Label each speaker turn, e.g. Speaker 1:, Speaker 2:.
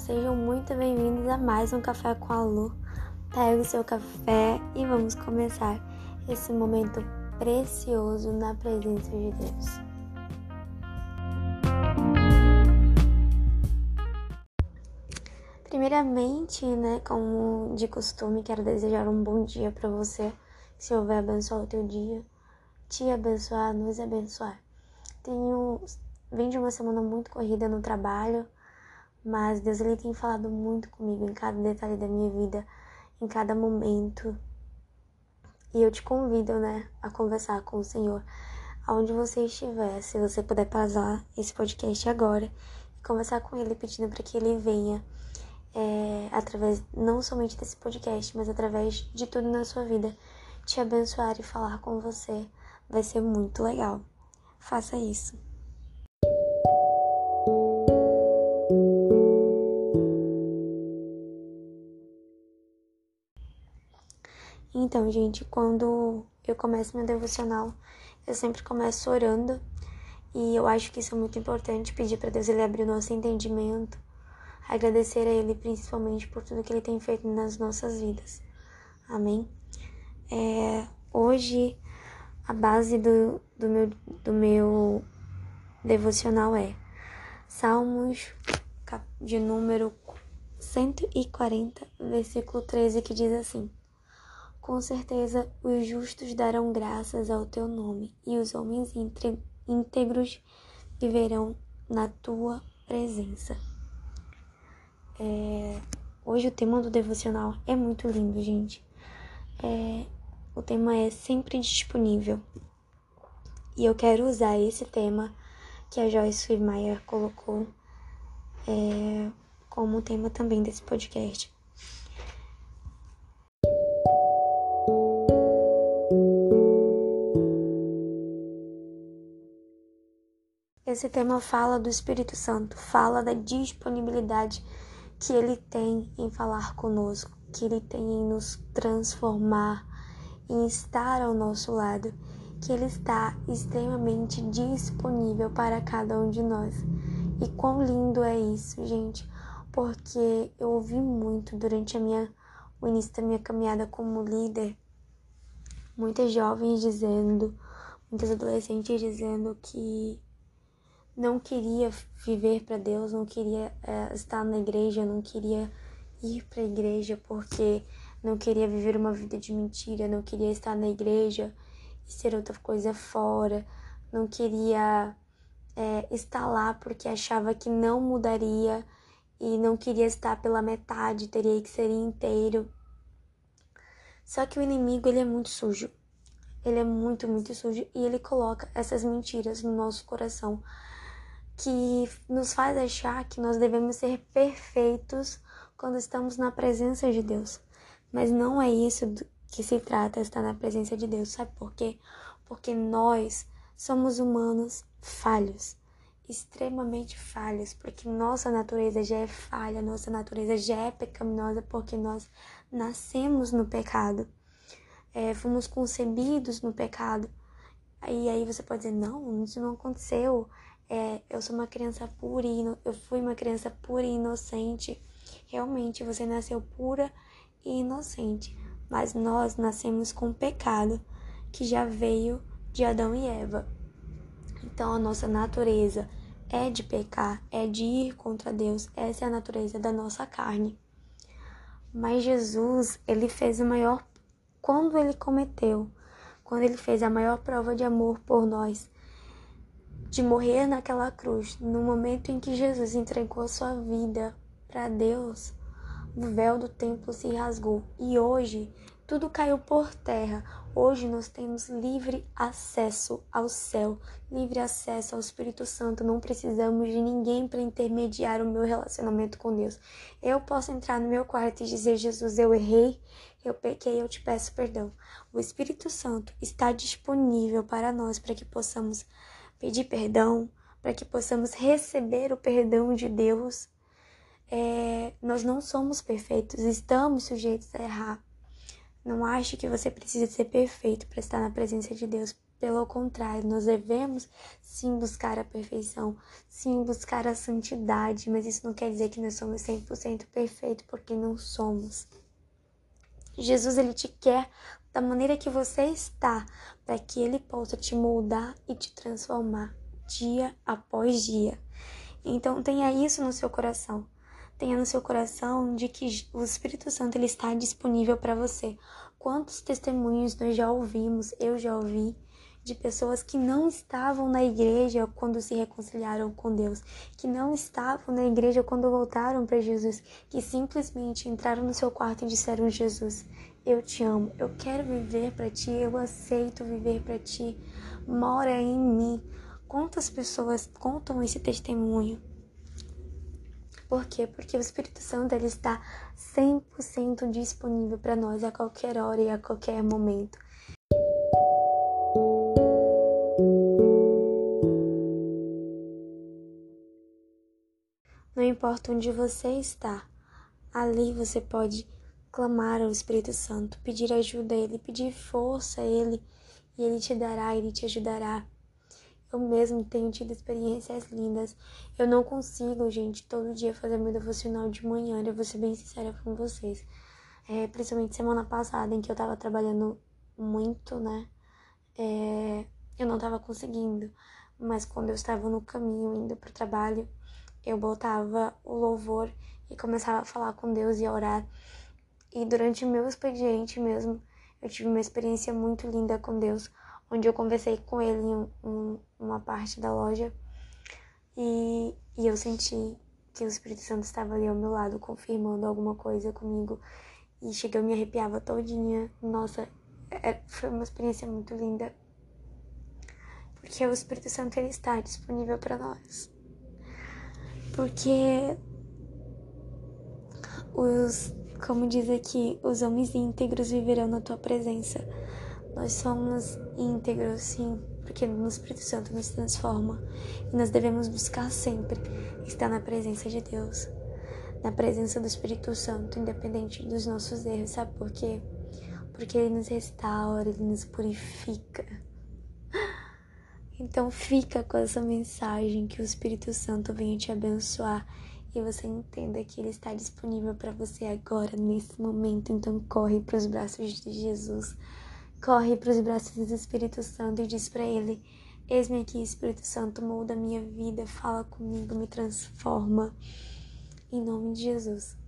Speaker 1: sejam muito bem-vindos a mais um Café com a Lu. Pega o seu café e vamos começar esse momento precioso na presença de Deus. Primeiramente, né, como de costume, quero desejar um bom dia para você. Se houver abençoar o teu dia, te abençoar, nos abençoar. Tenho, vem de uma semana muito corrida no trabalho mas Deus ele tem falado muito comigo em cada detalhe da minha vida, em cada momento. E eu te convido, né, a conversar com o Senhor aonde você estiver, se você puder pausar esse podcast agora e conversar com Ele, pedindo para que Ele venha é, através não somente desse podcast, mas através de tudo na sua vida, te abençoar e falar com você. Vai ser muito legal. Faça isso. Então, gente, quando eu começo meu devocional, eu sempre começo orando. E eu acho que isso é muito importante, pedir para Deus ele abrir o nosso entendimento, agradecer a ele principalmente por tudo que ele tem feito nas nossas vidas. Amém? É, hoje, a base do, do, meu, do meu devocional é Salmos de número 140, versículo 13, que diz assim: com certeza os justos darão graças ao teu nome, e os homens íntegros viverão na tua presença. É... Hoje o tema do devocional é muito lindo, gente. É... O tema é sempre disponível. E eu quero usar esse tema que a Joyce Meyer colocou é... como tema também desse podcast. Esse tema fala do Espírito Santo, fala da disponibilidade que ele tem em falar conosco, que ele tem em nos transformar, em estar ao nosso lado, que ele está extremamente disponível para cada um de nós. E quão lindo é isso, gente, porque eu ouvi muito durante a minha o início da minha caminhada como líder, muitas jovens dizendo, muitas adolescentes dizendo que não queria viver para Deus, não queria é, estar na igreja, não queria ir para a igreja porque não queria viver uma vida de mentira, não queria estar na igreja e ser outra coisa fora, não queria é, estar lá porque achava que não mudaria e não queria estar pela metade, teria que ser inteiro. Só que o inimigo ele é muito sujo. Ele é muito, muito sujo e ele coloca essas mentiras no nosso coração que nos faz achar que nós devemos ser perfeitos quando estamos na presença de Deus. Mas não é isso que se trata, estar na presença de Deus. Sabe por quê? Porque nós somos humanos falhos, extremamente falhos, porque nossa natureza já é falha, nossa natureza já é pecaminosa, porque nós nascemos no pecado, é, fomos concebidos no pecado. E aí você pode dizer, não, isso não aconteceu é, eu sou uma criança pura eu fui uma criança pura e inocente. Realmente você nasceu pura e inocente, mas nós nascemos com pecado que já veio de Adão e Eva. Então a nossa natureza é de pecar, é de ir contra Deus. Essa é a natureza da nossa carne. Mas Jesus, ele fez o maior quando ele cometeu, quando ele fez a maior prova de amor por nós, de morrer naquela cruz, no momento em que Jesus entregou sua vida para Deus, o véu do templo se rasgou e hoje tudo caiu por terra. Hoje nós temos livre acesso ao céu, livre acesso ao Espírito Santo. Não precisamos de ninguém para intermediar o meu relacionamento com Deus. Eu posso entrar no meu quarto e dizer: Jesus, eu errei, eu pequei, eu te peço perdão. O Espírito Santo está disponível para nós para que possamos pedir perdão, para que possamos receber o perdão de Deus. É, nós não somos perfeitos, estamos sujeitos a errar. Não ache que você precisa ser perfeito para estar na presença de Deus. Pelo contrário, nós devemos sim buscar a perfeição, sim buscar a santidade, mas isso não quer dizer que nós somos 100% perfeitos, porque não somos. Jesus ele te quer da maneira que você está, para que ele possa te moldar e te transformar dia após dia. Então tenha isso no seu coração. Tenha no seu coração de que o Espírito Santo ele está disponível para você. Quantos testemunhos nós já ouvimos, eu já ouvi, de pessoas que não estavam na igreja quando se reconciliaram com Deus, que não estavam na igreja quando voltaram para Jesus, que simplesmente entraram no seu quarto e disseram: Jesus, eu te amo, eu quero viver para ti, eu aceito viver para ti, mora em mim. Quantas pessoas contam esse testemunho? Por quê? Porque o Espírito Santo ele está 100% disponível para nós a qualquer hora e a qualquer momento. Não importa onde você está, ali você pode clamar ao Espírito Santo, pedir ajuda a Ele, pedir força a Ele, e Ele te dará, Ele te ajudará. Eu mesmo tenho tido experiências lindas. Eu não consigo, gente, todo dia fazer meu devocional de manhã, eu vou ser bem sincera com vocês. É, principalmente semana passada, em que eu tava trabalhando muito, né? É, eu não tava conseguindo. Mas quando eu estava no caminho indo pro trabalho, eu botava o louvor e começava a falar com Deus e a orar. E durante o meu expediente mesmo, eu tive uma experiência muito linda com Deus, onde eu conversei com ele em um, uma parte da loja e, e eu senti que o Espírito Santo estava ali ao meu lado, confirmando alguma coisa comigo. E chegou, me arrepiava todinha. Nossa, é, foi uma experiência muito linda. Porque o Espírito Santo ele está disponível para nós porque os, como diz aqui, os homens íntegros viverão na tua presença. Nós somos íntegros, sim, porque no Espírito Santo nos transforma e nós devemos buscar sempre estar na presença de Deus, na presença do Espírito Santo, independente dos nossos erros, sabe por quê? Porque ele nos restaura, ele nos purifica. Então fica com essa mensagem que o Espírito Santo venha te abençoar e você entenda que ele está disponível para você agora, nesse momento. Então corre para os braços de Jesus. Corre para os braços do Espírito Santo e diz para ele: Eis-me aqui, Espírito Santo, molda a minha vida, fala comigo, me transforma. Em nome de Jesus.